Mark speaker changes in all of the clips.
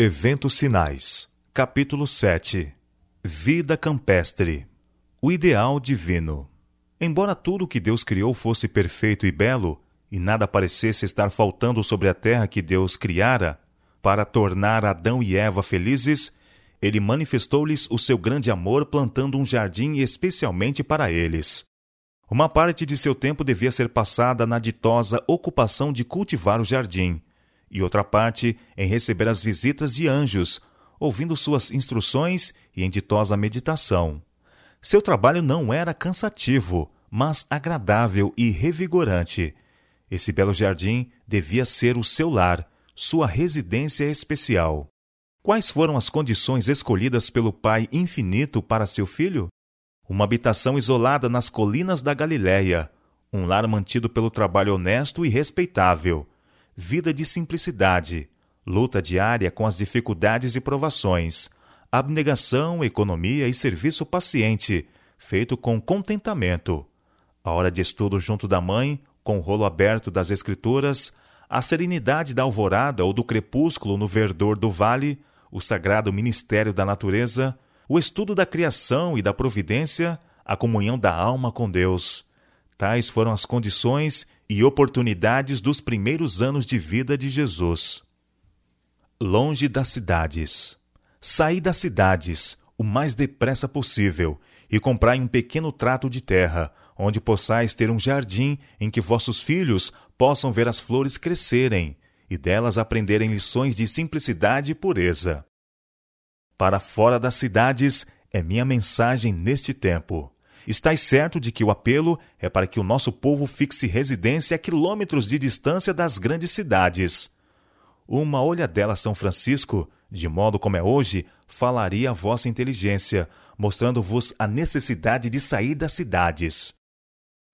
Speaker 1: Eventos Finais, capítulo 7 Vida campestre O ideal divino. Embora tudo o que Deus criou fosse perfeito e belo, e nada parecesse estar faltando sobre a terra que Deus criara, para tornar Adão e Eva felizes, ele manifestou-lhes o seu grande amor plantando um jardim especialmente para eles. Uma parte de seu tempo devia ser passada na ditosa ocupação de cultivar o jardim, e outra parte em receber as visitas de anjos, ouvindo suas instruções e em ditosa meditação. Seu trabalho não era cansativo, mas agradável e revigorante. Esse belo jardim devia ser o seu lar, sua residência especial. Quais foram as condições escolhidas pelo Pai infinito para seu filho? Uma habitação isolada nas colinas da Galiléia, um lar mantido pelo trabalho honesto e respeitável, vida de simplicidade, luta diária com as dificuldades e provações, abnegação, economia e serviço paciente, feito com contentamento. A hora de estudo junto da mãe, com o rolo aberto das Escrituras, a serenidade da alvorada ou do crepúsculo no verdor do vale, o sagrado ministério da natureza, o estudo da criação e da providência, a comunhão da alma com Deus. Tais foram as condições e oportunidades dos primeiros anos de vida de Jesus. Longe das cidades. Saí das cidades o mais depressa possível e comprai um pequeno trato de terra, onde possais ter um jardim em que vossos filhos possam ver as flores crescerem e delas aprenderem lições de simplicidade e pureza. Para fora das cidades é minha mensagem neste tempo. Estais certo de que o apelo é para que o nosso povo fixe residência a quilômetros de distância das grandes cidades. Uma olhadela São Francisco, de modo como é hoje, falaria a vossa inteligência, mostrando-vos a necessidade de sair das cidades.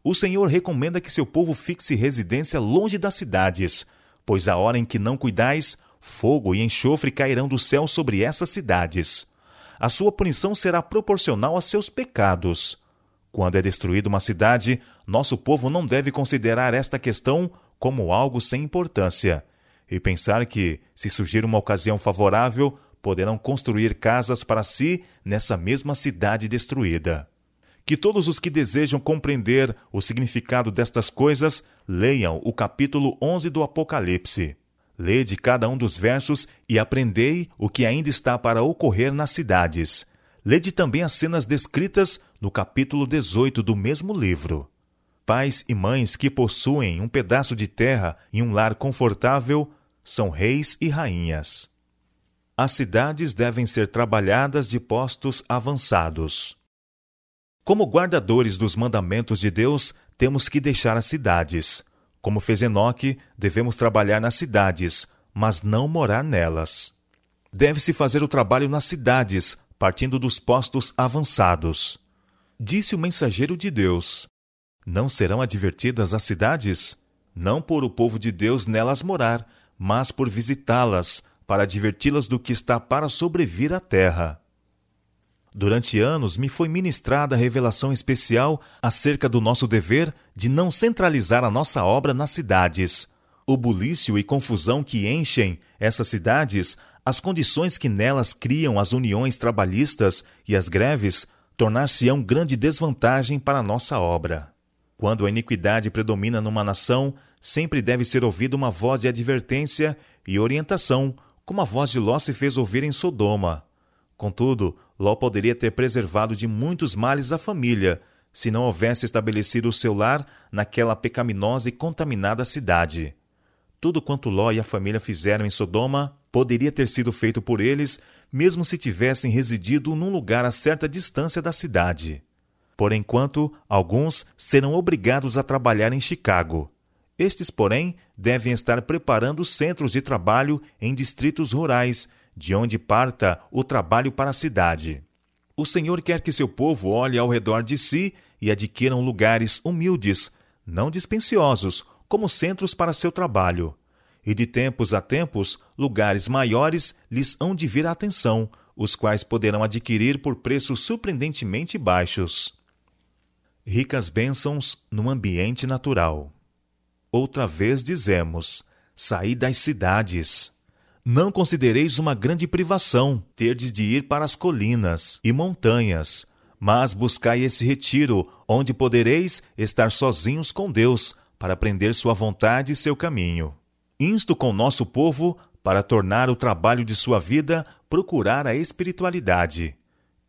Speaker 1: O Senhor recomenda que seu povo fixe residência longe das cidades, pois a hora em que não cuidais, fogo e enxofre cairão do céu sobre essas cidades. A sua punição será proporcional a seus pecados. Quando é destruída uma cidade, nosso povo não deve considerar esta questão como algo sem importância e pensar que, se surgir uma ocasião favorável, poderão construir casas para si nessa mesma cidade destruída. Que todos os que desejam compreender o significado destas coisas leiam o capítulo 11 do Apocalipse. Lede cada um dos versos e aprendei o que ainda está para ocorrer nas cidades. Lede também as cenas descritas no capítulo 18 do mesmo livro. Pais e mães que possuem um pedaço de terra e um lar confortável são reis e rainhas. As cidades devem ser trabalhadas de postos avançados. Como guardadores dos mandamentos de Deus, temos que deixar as cidades. Como fez Enoque, devemos trabalhar nas cidades, mas não morar nelas. Deve-se fazer o trabalho nas cidades, partindo dos postos avançados. Disse o mensageiro de Deus: não serão advertidas as cidades? Não por o povo de Deus nelas morar, mas por visitá-las, para adverti-las do que está para sobrevir à terra. Durante anos me foi ministrada revelação especial acerca do nosso dever de não centralizar a nossa obra nas cidades. O bulício e confusão que enchem essas cidades, as condições que nelas criam as uniões trabalhistas e as greves, tornar-se-ão grande desvantagem para a nossa obra. Quando a iniquidade predomina numa nação, sempre deve ser ouvida uma voz de advertência e orientação, como a voz de Ló se fez ouvir em Sodoma. Contudo, Ló poderia ter preservado de muitos males a família, se não houvesse estabelecido o seu lar naquela pecaminosa e contaminada cidade. Tudo quanto Ló e a família fizeram em Sodoma poderia ter sido feito por eles, mesmo se tivessem residido num lugar a certa distância da cidade. Por enquanto, alguns serão obrigados a trabalhar em Chicago. Estes, porém, devem estar preparando centros de trabalho em distritos rurais, de onde parta o trabalho para a cidade. O Senhor quer que seu povo olhe ao redor de si e adquiram lugares humildes, não dispensiosos, como centros para seu trabalho. E de tempos a tempos, lugares maiores lhes hão de vir a atenção, os quais poderão adquirir por preços surpreendentemente baixos ricas bênçãos no ambiente natural. Outra vez dizemos: saí das cidades. Não considereis uma grande privação terdes de ir para as colinas e montanhas, mas buscai esse retiro, onde podereis estar sozinhos com Deus, para aprender sua vontade e seu caminho. Insto com nosso povo para tornar o trabalho de sua vida procurar a espiritualidade.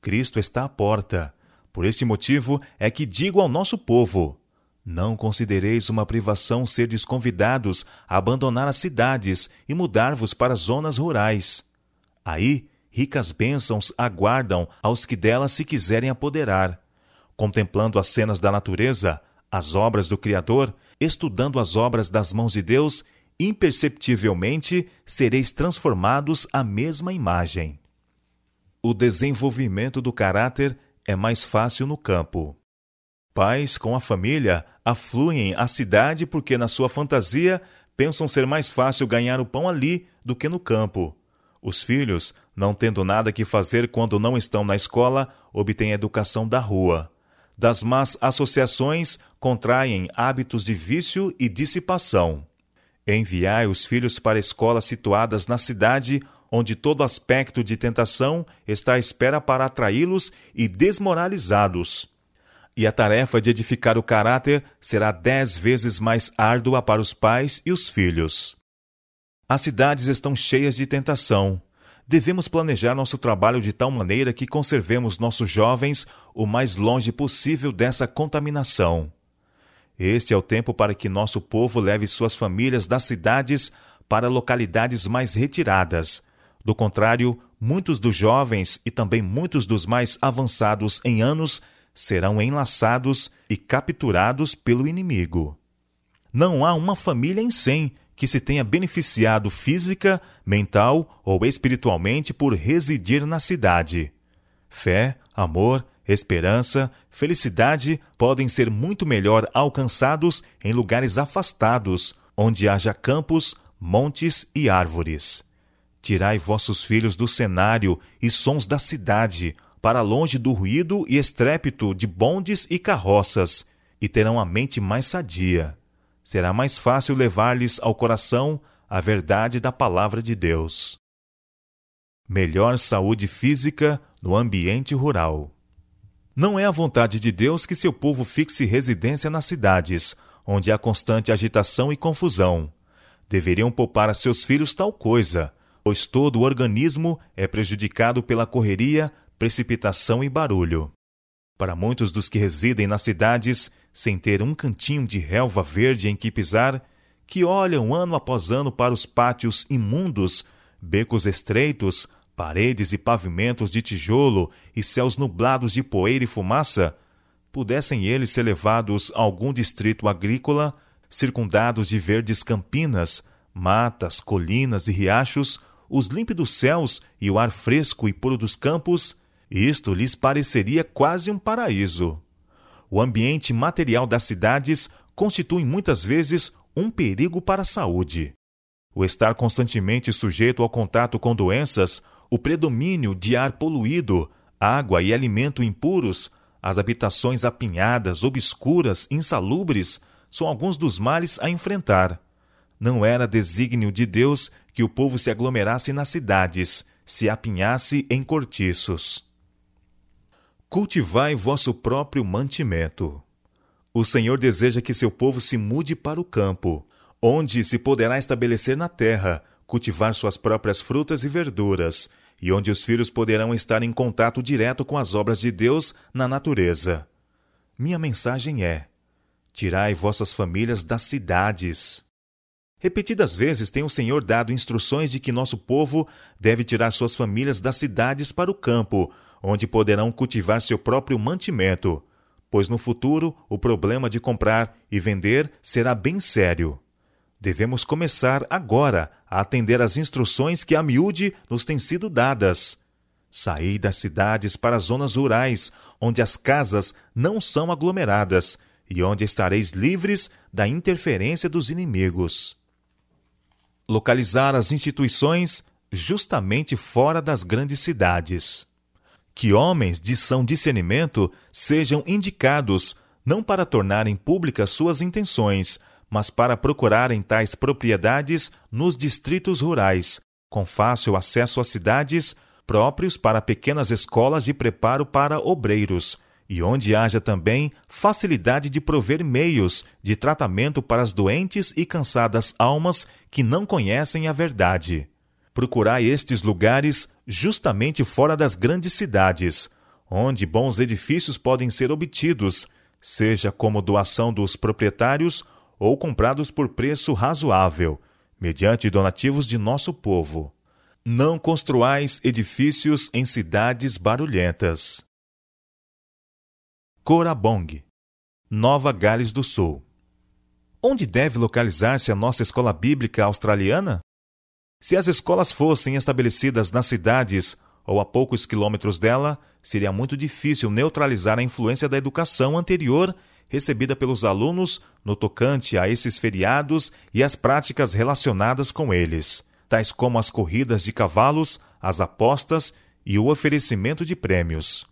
Speaker 1: Cristo está à porta. Por esse motivo é que digo ao nosso povo: não considereis uma privação ser convidados a abandonar as cidades e mudar-vos para zonas rurais. Aí, ricas bênçãos aguardam aos que delas se quiserem apoderar. Contemplando as cenas da natureza, as obras do Criador, estudando as obras das mãos de Deus, imperceptivelmente sereis transformados à mesma imagem. O desenvolvimento do caráter é mais fácil no campo. Pais com a família afluem à cidade porque, na sua fantasia, pensam ser mais fácil ganhar o pão ali do que no campo. Os filhos, não tendo nada que fazer quando não estão na escola, obtêm educação da rua. Das más associações, contraem hábitos de vício e dissipação. Enviai os filhos para escolas situadas na cidade, onde todo aspecto de tentação está à espera para atraí-los e desmoralizá-los e a tarefa de edificar o caráter será dez vezes mais árdua para os pais e os filhos. As cidades estão cheias de tentação. Devemos planejar nosso trabalho de tal maneira que conservemos nossos jovens o mais longe possível dessa contaminação. Este é o tempo para que nosso povo leve suas famílias das cidades para localidades mais retiradas. Do contrário, muitos dos jovens e também muitos dos mais avançados em anos serão enlaçados e capturados pelo inimigo. Não há uma família em cem que se tenha beneficiado física, mental ou espiritualmente por residir na cidade. Fé, amor, esperança, felicidade podem ser muito melhor alcançados em lugares afastados, onde haja campos, montes e árvores. Tirai vossos filhos do cenário e sons da cidade, para longe do ruído e estrépito de bondes e carroças, e terão a mente mais sadia. Será mais fácil levar-lhes ao coração a verdade da palavra de Deus. Melhor saúde física no ambiente rural. Não é a vontade de Deus que seu povo fixe residência nas cidades, onde há constante agitação e confusão. Deveriam poupar a seus filhos tal coisa, pois todo o organismo é prejudicado pela correria precipitação e barulho. Para muitos dos que residem nas cidades, sem ter um cantinho de relva verde em que pisar, que olham ano após ano para os pátios imundos, becos estreitos, paredes e pavimentos de tijolo e céus nublados de poeira e fumaça, pudessem eles ser levados a algum distrito agrícola, circundados de verdes campinas, matas, colinas e riachos, os límpidos céus e o ar fresco e puro dos campos, isto lhes pareceria quase um paraíso. O ambiente material das cidades constitui muitas vezes um perigo para a saúde. O estar constantemente sujeito ao contato com doenças, o predomínio de ar poluído, água e alimento impuros, as habitações apinhadas, obscuras, insalubres, são alguns dos males a enfrentar. Não era desígnio de Deus que o povo se aglomerasse nas cidades, se apinhasse em cortiços. Cultivai vosso próprio mantimento. O Senhor deseja que seu povo se mude para o campo, onde se poderá estabelecer na terra, cultivar suas próprias frutas e verduras, e onde os filhos poderão estar em contato direto com as obras de Deus na natureza. Minha mensagem é: tirai vossas famílias das cidades. Repetidas vezes tem o Senhor dado instruções de que nosso povo deve tirar suas famílias das cidades para o campo, onde poderão cultivar seu próprio mantimento, pois no futuro o problema de comprar e vender será bem sério. Devemos começar agora a atender às instruções que a miúde nos têm sido dadas. Saí das cidades para as zonas rurais, onde as casas não são aglomeradas e onde estareis livres da interferência dos inimigos. Localizar as instituições justamente fora das grandes cidades que homens de são discernimento sejam indicados não para tornarem públicas suas intenções, mas para procurarem tais propriedades nos distritos rurais, com fácil acesso às cidades, próprios para pequenas escolas de preparo para obreiros, e onde haja também facilidade de prover meios de tratamento para as doentes e cansadas almas que não conhecem a verdade. Procurai estes lugares justamente fora das grandes cidades, onde bons edifícios podem ser obtidos, seja como doação dos proprietários ou comprados por preço razoável, mediante donativos de nosso povo. Não construais edifícios em cidades barulhentas. Corabong, Nova Gales do Sul. Onde deve localizar-se a nossa escola bíblica australiana? Se as escolas fossem estabelecidas nas cidades ou a poucos quilômetros dela, seria muito difícil neutralizar a influência da educação anterior recebida pelos alunos no tocante a esses feriados e as práticas relacionadas com eles, tais como as corridas de cavalos, as apostas e o oferecimento de prêmios.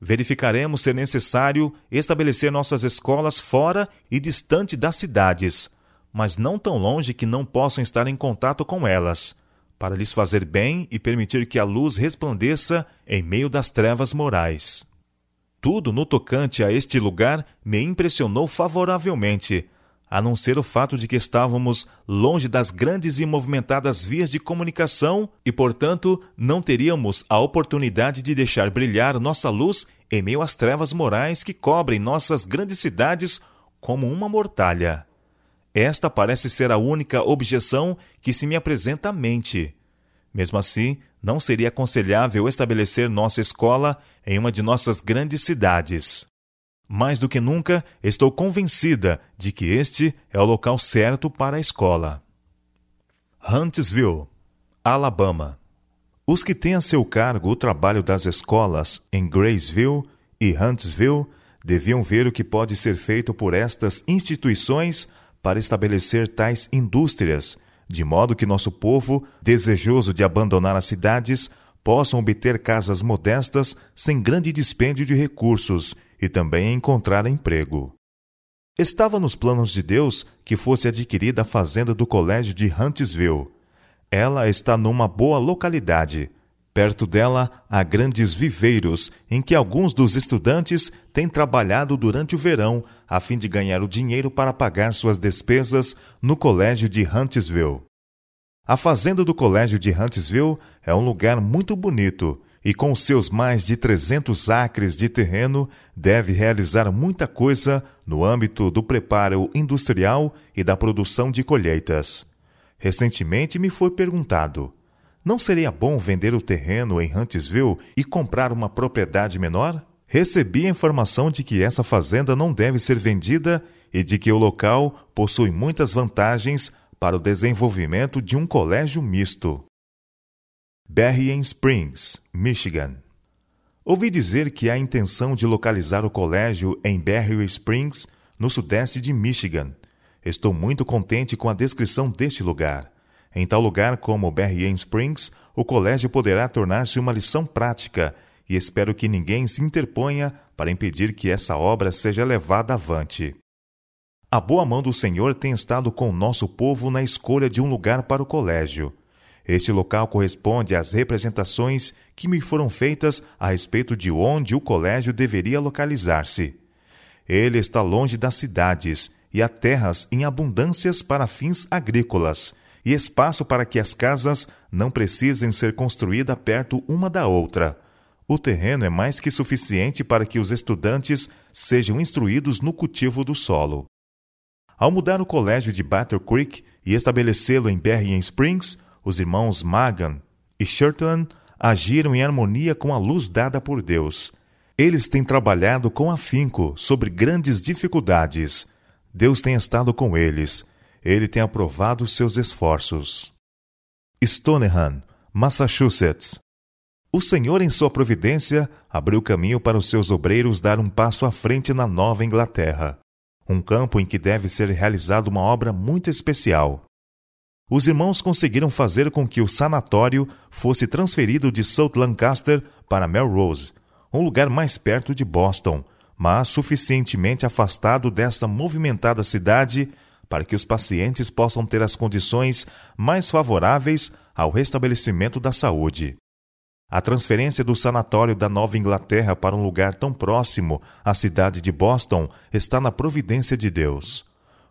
Speaker 1: Verificaremos ser necessário estabelecer nossas escolas fora e distante das cidades, mas não tão longe que não possam estar em contato com elas, para lhes fazer bem e permitir que a luz resplandeça em meio das trevas morais. Tudo no tocante a este lugar me impressionou favoravelmente, a não ser o fato de que estávamos longe das grandes e movimentadas vias de comunicação e, portanto, não teríamos a oportunidade de deixar brilhar nossa luz em meio às trevas morais que cobrem nossas grandes cidades como uma mortalha. Esta parece ser a única objeção que se me apresenta à mente. Mesmo assim, não seria aconselhável estabelecer nossa escola em uma de nossas grandes cidades. Mais do que nunca, estou convencida de que este é o local certo para a escola. Huntsville, Alabama. Os que têm a seu cargo o trabalho das escolas em Graceville e Huntsville deviam ver o que pode ser feito por estas instituições para estabelecer tais indústrias, de modo que nosso povo, desejoso de abandonar as cidades, possam obter casas modestas sem grande dispêndio de recursos e também encontrar emprego. Estava nos planos de Deus que fosse adquirida a fazenda do colégio de Huntsville. Ela está numa boa localidade, Perto dela há grandes viveiros em que alguns dos estudantes têm trabalhado durante o verão a fim de ganhar o dinheiro para pagar suas despesas no colégio de Huntsville. A fazenda do colégio de Huntsville é um lugar muito bonito e, com seus mais de 300 acres de terreno, deve realizar muita coisa no âmbito do preparo industrial e da produção de colheitas. Recentemente me foi perguntado não seria bom vender o terreno em Huntsville e comprar uma propriedade menor? Recebi a informação de que essa fazenda não deve ser vendida e de que o local possui muitas vantagens para o desenvolvimento de um colégio misto. Berrien Springs, Michigan. Ouvi dizer que há intenção de localizar o colégio em Berrien Springs, no sudeste de Michigan. Estou muito contente com a descrição deste lugar. Em tal lugar como Berrien Springs, o colégio poderá tornar-se uma lição prática e espero que ninguém se interponha para impedir que essa obra seja levada avante. A boa mão do Senhor tem estado com o nosso povo na escolha de um lugar para o colégio. Este local corresponde às representações que me foram feitas a respeito de onde o colégio deveria localizar-se. Ele está longe das cidades e há terras em abundâncias para fins agrícolas e espaço para que as casas não precisem ser construídas perto uma da outra. O terreno é mais que suficiente para que os estudantes sejam instruídos no cultivo do solo. Ao mudar o colégio de Battle Creek e estabelecê-lo em Berrien Springs, os irmãos Magan e Shirtland agiram em harmonia com a luz dada por Deus. Eles têm trabalhado com afinco sobre grandes dificuldades. Deus tem estado com eles ele tem aprovado seus esforços. Stoneham, Massachusetts. O Senhor, em sua providência, abriu caminho para os seus obreiros dar um passo à frente na Nova Inglaterra, um campo em que deve ser realizada uma obra muito especial. Os irmãos conseguiram fazer com que o sanatório fosse transferido de South Lancaster para Melrose, um lugar mais perto de Boston, mas suficientemente afastado desta movimentada cidade para que os pacientes possam ter as condições mais favoráveis ao restabelecimento da saúde. A transferência do sanatório da Nova Inglaterra para um lugar tão próximo à cidade de Boston está na providência de Deus.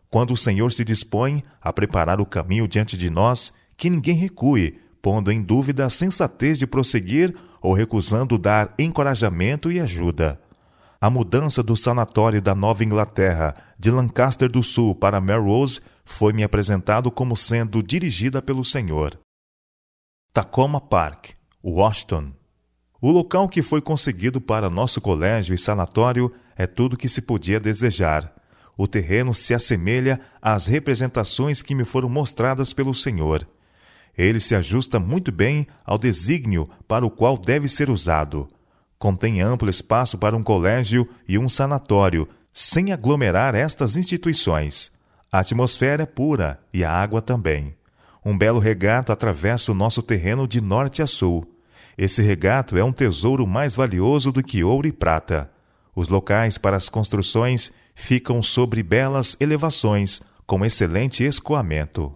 Speaker 1: Quando o Senhor se dispõe a preparar o caminho diante de nós, que ninguém recue, pondo em dúvida a sensatez de prosseguir ou recusando dar encorajamento e ajuda. A mudança do sanatório da Nova Inglaterra de Lancaster do Sul para Melrose foi-me apresentado como sendo dirigida pelo Senhor. Tacoma Park, Washington. O local que foi conseguido para nosso colégio e sanatório é tudo que se podia desejar. O terreno se assemelha às representações que me foram mostradas pelo Senhor. Ele se ajusta muito bem ao desígnio para o qual deve ser usado contém amplo espaço para um colégio e um sanatório, sem aglomerar estas instituições. A atmosfera é pura e a água também. Um belo regato atravessa o nosso terreno de norte a sul. Esse regato é um tesouro mais valioso do que ouro e prata. Os locais para as construções ficam sobre belas elevações, com excelente escoamento.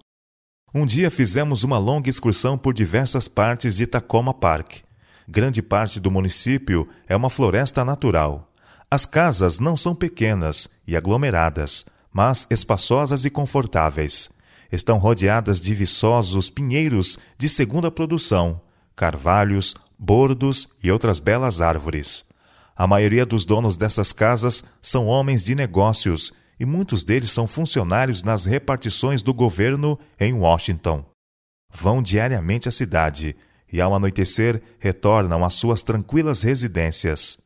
Speaker 1: Um dia fizemos uma longa excursão por diversas partes de Tacoma Park. Grande parte do município é uma floresta natural. As casas não são pequenas e aglomeradas, mas espaçosas e confortáveis. Estão rodeadas de viçosos pinheiros de segunda produção, carvalhos, bordos e outras belas árvores. A maioria dos donos dessas casas são homens de negócios e muitos deles são funcionários nas repartições do governo em Washington. Vão diariamente à cidade e ao anoitecer retornam às suas tranquilas residências.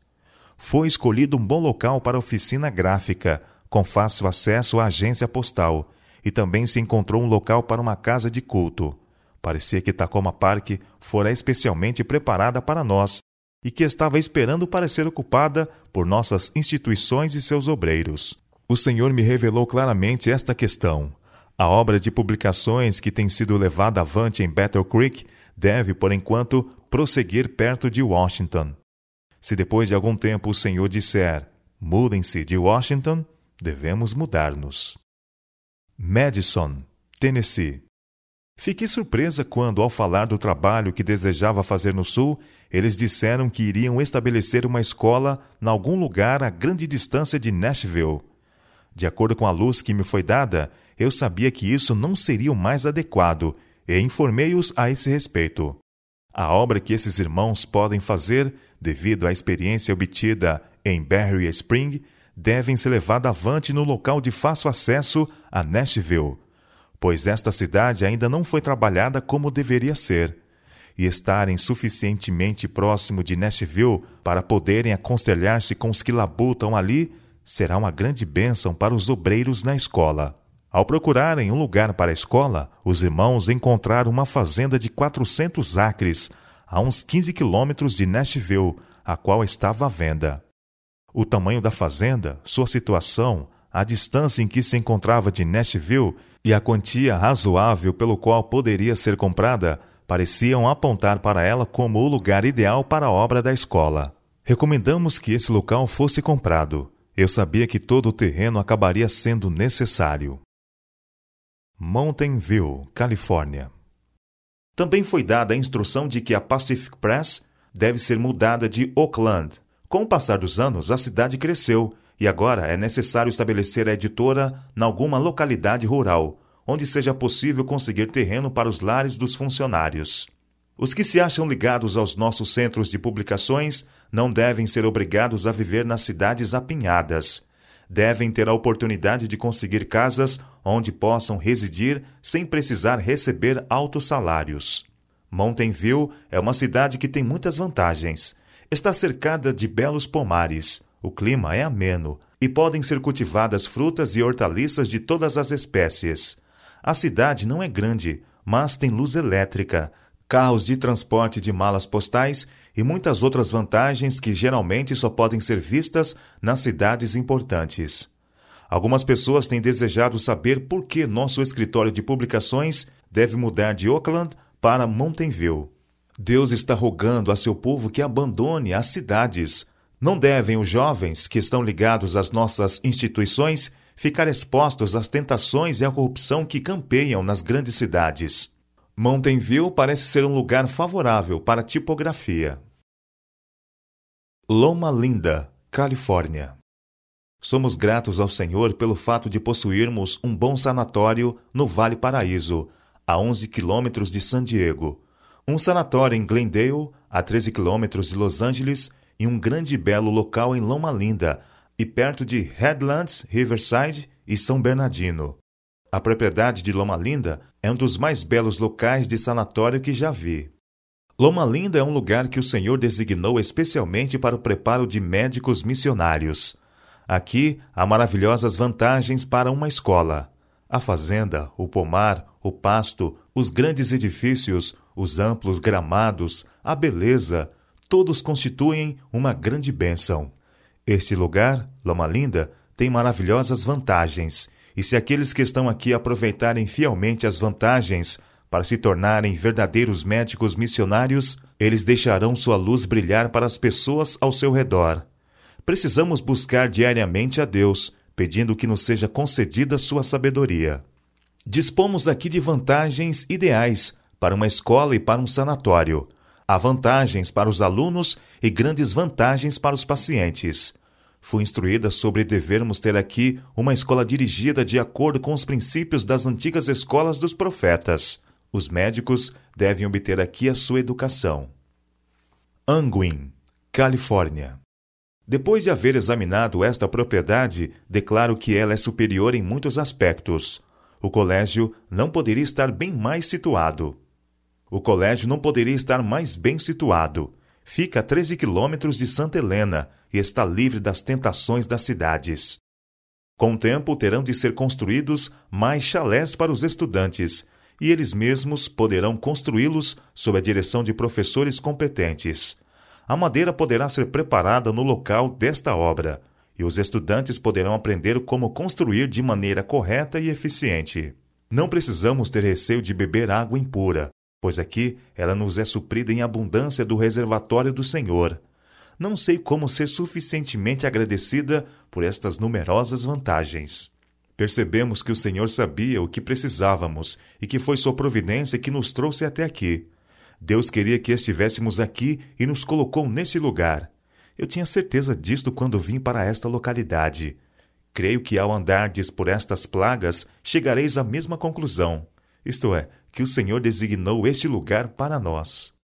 Speaker 1: Foi escolhido um bom local para oficina gráfica, com fácil acesso à agência postal, e também se encontrou um local para uma casa de culto. Parecia que Tacoma Park fora especialmente preparada para nós e que estava esperando para ser ocupada por nossas instituições e seus obreiros. O Senhor me revelou claramente esta questão. A obra de publicações que tem sido levada avante em Battle Creek deve, por enquanto, prosseguir perto de Washington. Se depois de algum tempo o Senhor disser: mudem-se de Washington, devemos mudar-nos. Madison, Tennessee. Fiquei surpresa quando, ao falar do trabalho que desejava fazer no Sul, eles disseram que iriam estabelecer uma escola em algum lugar a grande distância de Nashville. De acordo com a luz que me foi dada, eu sabia que isso não seria o mais adequado e informei-os a esse respeito. A obra que esses irmãos podem fazer, devido à experiência obtida em Barry Spring, devem ser levada avante no local de fácil acesso a Nashville, pois esta cidade ainda não foi trabalhada como deveria ser. E estarem suficientemente próximo de Nashville para poderem aconselhar-se com os que labutam ali será uma grande bênção para os obreiros na escola. Ao procurarem um lugar para a escola, os irmãos encontraram uma fazenda de 400 acres, a uns 15 quilômetros de Nashville, a qual estava à venda. O tamanho da fazenda, sua situação, a distância em que se encontrava de Nashville e a quantia razoável pelo qual poderia ser comprada pareciam apontar para ela como o lugar ideal para a obra da escola. Recomendamos que esse local fosse comprado. Eu sabia que todo o terreno acabaria sendo necessário. Mountain View, Califórnia. Também foi dada a instrução de que a Pacific Press deve ser mudada de Oakland. Com o passar dos anos, a cidade cresceu e agora é necessário estabelecer a editora em alguma localidade rural, onde seja possível conseguir terreno para os lares dos funcionários. Os que se acham ligados aos nossos centros de publicações não devem ser obrigados a viver nas cidades apinhadas devem ter a oportunidade de conseguir casas onde possam residir sem precisar receber altos salários. Mountain View é uma cidade que tem muitas vantagens. Está cercada de belos pomares, o clima é ameno e podem ser cultivadas frutas e hortaliças de todas as espécies. A cidade não é grande, mas tem luz elétrica, carros de transporte de malas postais e muitas outras vantagens que geralmente só podem ser vistas nas cidades importantes. Algumas pessoas têm desejado saber por que nosso escritório de publicações deve mudar de Oakland para Mountain View. Deus está rogando a seu povo que abandone as cidades. Não devem os jovens que estão ligados às nossas instituições ficar expostos às tentações e à corrupção que campeiam nas grandes cidades. Mountain View parece ser um lugar favorável para a tipografia. Loma Linda, Califórnia. Somos gratos ao Senhor pelo fato de possuirmos um bom sanatório no Vale Paraíso, a 11 quilômetros de San Diego, um sanatório em Glendale, a 13 quilômetros de Los Angeles, e um grande e belo local em Loma Linda, e perto de Headlands, Riverside e São Bernardino. A propriedade de Loma Linda é um dos mais belos locais de sanatório que já vi. Loma Linda é um lugar que o Senhor designou especialmente para o preparo de médicos missionários. Aqui há maravilhosas vantagens para uma escola. A fazenda, o pomar, o pasto, os grandes edifícios, os amplos gramados, a beleza, todos constituem uma grande bênção. Este lugar, Loma Linda, tem maravilhosas vantagens, e se aqueles que estão aqui aproveitarem fielmente as vantagens para se tornarem verdadeiros médicos missionários, eles deixarão sua luz brilhar para as pessoas ao seu redor precisamos buscar diariamente a Deus, pedindo que nos seja concedida sua sabedoria. Dispomos aqui de vantagens ideais para uma escola e para um sanatório. Há vantagens para os alunos e grandes vantagens para os pacientes. Fui instruída sobre devermos ter aqui uma escola dirigida de acordo com os princípios das antigas escolas dos profetas. Os médicos devem obter aqui a sua educação. Anguin, Califórnia. Depois de haver examinado esta propriedade, declaro que ela é superior em muitos aspectos. O colégio não poderia estar bem mais situado. O colégio não poderia estar mais bem situado. Fica a 13 quilômetros de Santa Helena e está livre das tentações das cidades. Com o tempo, terão de ser construídos mais chalés para os estudantes, e eles mesmos poderão construí-los sob a direção de professores competentes a madeira poderá ser preparada no local desta obra, e os estudantes poderão aprender como construir de maneira correta e eficiente. Não precisamos ter receio de beber água impura, pois aqui ela nos é suprida em abundância do reservatório do Senhor. Não sei como ser suficientemente agradecida por estas numerosas vantagens. Percebemos que o Senhor sabia o que precisávamos e que foi sua providência que nos trouxe até aqui. Deus queria que estivéssemos aqui e nos colocou nesse lugar. Eu tinha certeza disto quando vim para esta localidade. Creio que ao andardes por estas plagas, chegareis à mesma conclusão, isto é, que o Senhor designou este lugar para nós.